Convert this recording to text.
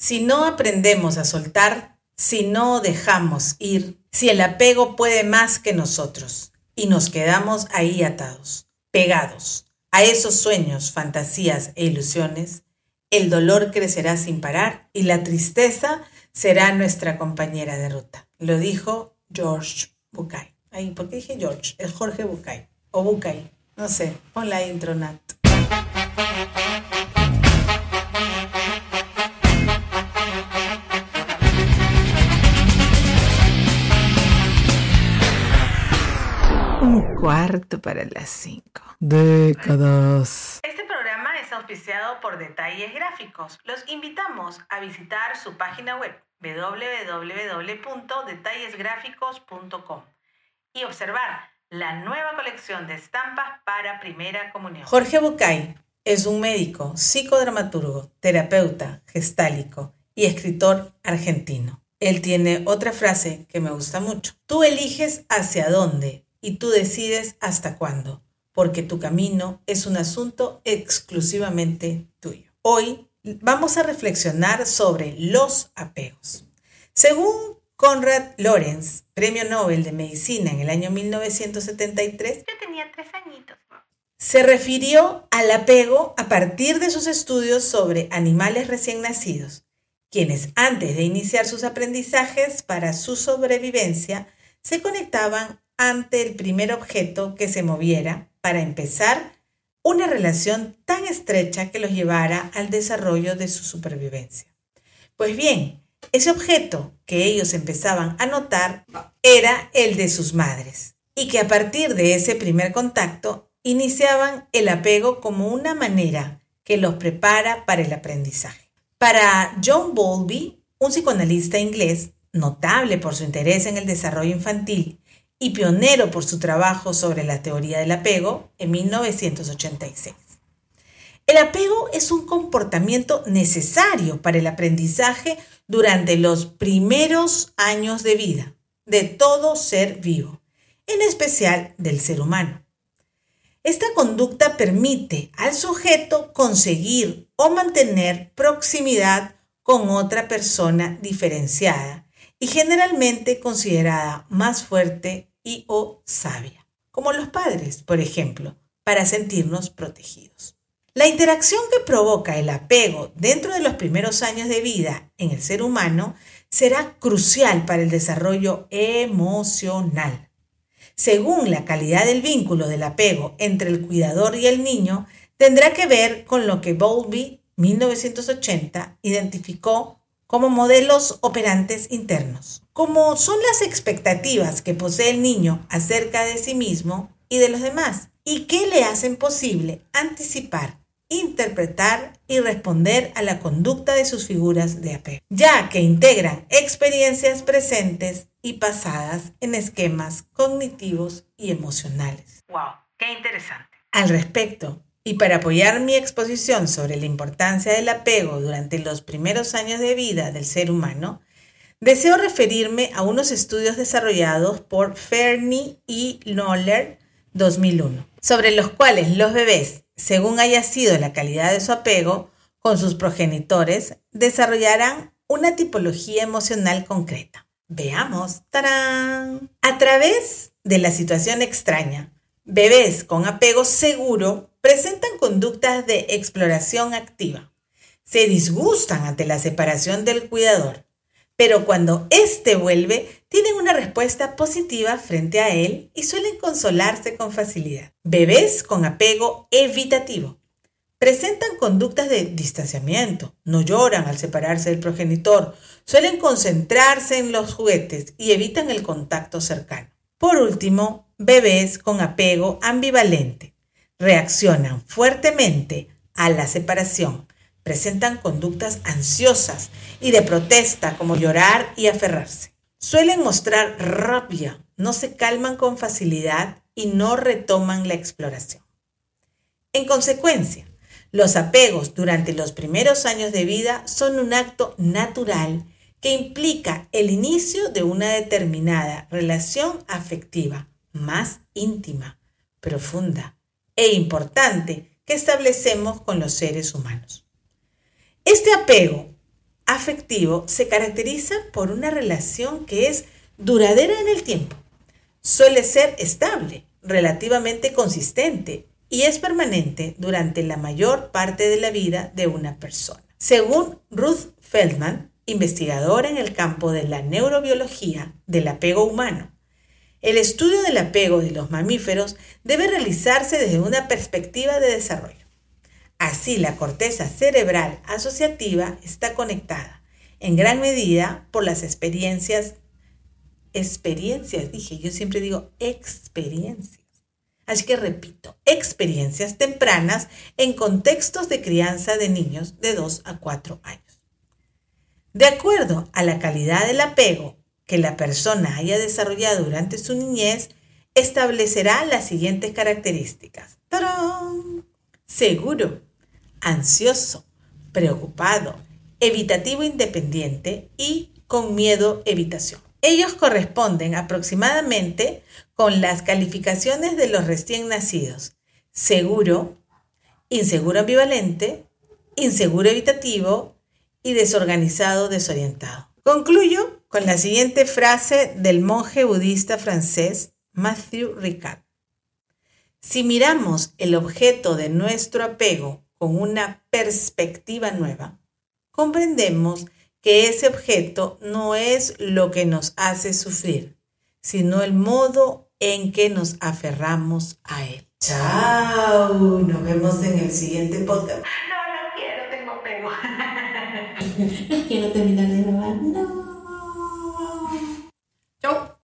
Si no aprendemos a soltar, si no dejamos ir, si el apego puede más que nosotros y nos quedamos ahí atados, pegados a esos sueños, fantasías e ilusiones, el dolor crecerá sin parar y la tristeza será nuestra compañera de ruta. Lo dijo George Bucay. Ay, ¿por qué dije George? Es Jorge Bucay. O Bucay. No sé, pon la intro, Nat. Cuarto para las cinco. Décadas. Este programa es auspiciado por Detalles Gráficos. Los invitamos a visitar su página web www.detallesgráficos.com y observar la nueva colección de estampas para primera comunión. Jorge Bucay es un médico, psicodramaturgo, terapeuta, gestálico y escritor argentino. Él tiene otra frase que me gusta mucho. Tú eliges hacia dónde y tú decides hasta cuándo, porque tu camino es un asunto exclusivamente tuyo. Hoy vamos a reflexionar sobre los apegos. Según Conrad Lorenz, premio Nobel de Medicina en el año 1973, yo tenía tres añitos. Se refirió al apego a partir de sus estudios sobre animales recién nacidos, quienes antes de iniciar sus aprendizajes para su sobrevivencia se conectaban ante el primer objeto que se moviera para empezar una relación tan estrecha que los llevara al desarrollo de su supervivencia. Pues bien, ese objeto que ellos empezaban a notar era el de sus madres y que a partir de ese primer contacto iniciaban el apego como una manera que los prepara para el aprendizaje. Para John Bowlby, un psicoanalista inglés notable por su interés en el desarrollo infantil y pionero por su trabajo sobre la teoría del apego en 1986. El apego es un comportamiento necesario para el aprendizaje durante los primeros años de vida de todo ser vivo, en especial del ser humano. Esta conducta permite al sujeto conseguir o mantener proximidad con otra persona diferenciada y generalmente considerada más fuerte y o sabia, como los padres, por ejemplo, para sentirnos protegidos. La interacción que provoca el apego dentro de los primeros años de vida en el ser humano será crucial para el desarrollo emocional. Según la calidad del vínculo del apego entre el cuidador y el niño, tendrá que ver con lo que Bowlby, 1980, identificó como modelos operantes internos, como son las expectativas que posee el niño acerca de sí mismo y de los demás, y que le hacen posible anticipar, interpretar y responder a la conducta de sus figuras de apego, ya que integran experiencias presentes y pasadas en esquemas cognitivos y emocionales. ¡Wow! ¡Qué interesante! Al respecto, y para apoyar mi exposición sobre la importancia del apego durante los primeros años de vida del ser humano, deseo referirme a unos estudios desarrollados por Fernie y Noller 2001, sobre los cuales los bebés, según haya sido la calidad de su apego con sus progenitores, desarrollarán una tipología emocional concreta. Veamos, ¡tarán! A través de la situación extraña, bebés con apego seguro presentan conductas de exploración activa. Se disgustan ante la separación del cuidador, pero cuando éste vuelve, tienen una respuesta positiva frente a él y suelen consolarse con facilidad. Bebés con apego evitativo. Presentan conductas de distanciamiento, no lloran al separarse del progenitor, suelen concentrarse en los juguetes y evitan el contacto cercano. Por último, bebés con apego ambivalente reaccionan fuertemente a la separación, presentan conductas ansiosas y de protesta como llorar y aferrarse. Suelen mostrar rabia, no se calman con facilidad y no retoman la exploración. En consecuencia, los apegos durante los primeros años de vida son un acto natural que implica el inicio de una determinada relación afectiva más íntima, profunda, e importante que establecemos con los seres humanos. Este apego afectivo se caracteriza por una relación que es duradera en el tiempo. Suele ser estable, relativamente consistente y es permanente durante la mayor parte de la vida de una persona. Según Ruth Feldman, investigadora en el campo de la neurobiología del apego humano, el estudio del apego de los mamíferos debe realizarse desde una perspectiva de desarrollo. Así, la corteza cerebral asociativa está conectada en gran medida por las experiencias, experiencias, dije, yo siempre digo experiencias. Así que repito, experiencias tempranas en contextos de crianza de niños de 2 a 4 años. De acuerdo a la calidad del apego que la persona haya desarrollado durante su niñez, establecerá las siguientes características. Seguro, ansioso, preocupado, evitativo independiente y con miedo evitación. Ellos corresponden aproximadamente con las calificaciones de los recién nacidos. Seguro, inseguro ambivalente, inseguro evitativo y desorganizado desorientado. Concluyo con la siguiente frase del monje budista francés Matthew Ricard. Si miramos el objeto de nuestro apego con una perspectiva nueva, comprendemos que ese objeto no es lo que nos hace sufrir, sino el modo en que nos aferramos a él. Chao, nos vemos en el siguiente podcast. No, no quiero, tengo apego.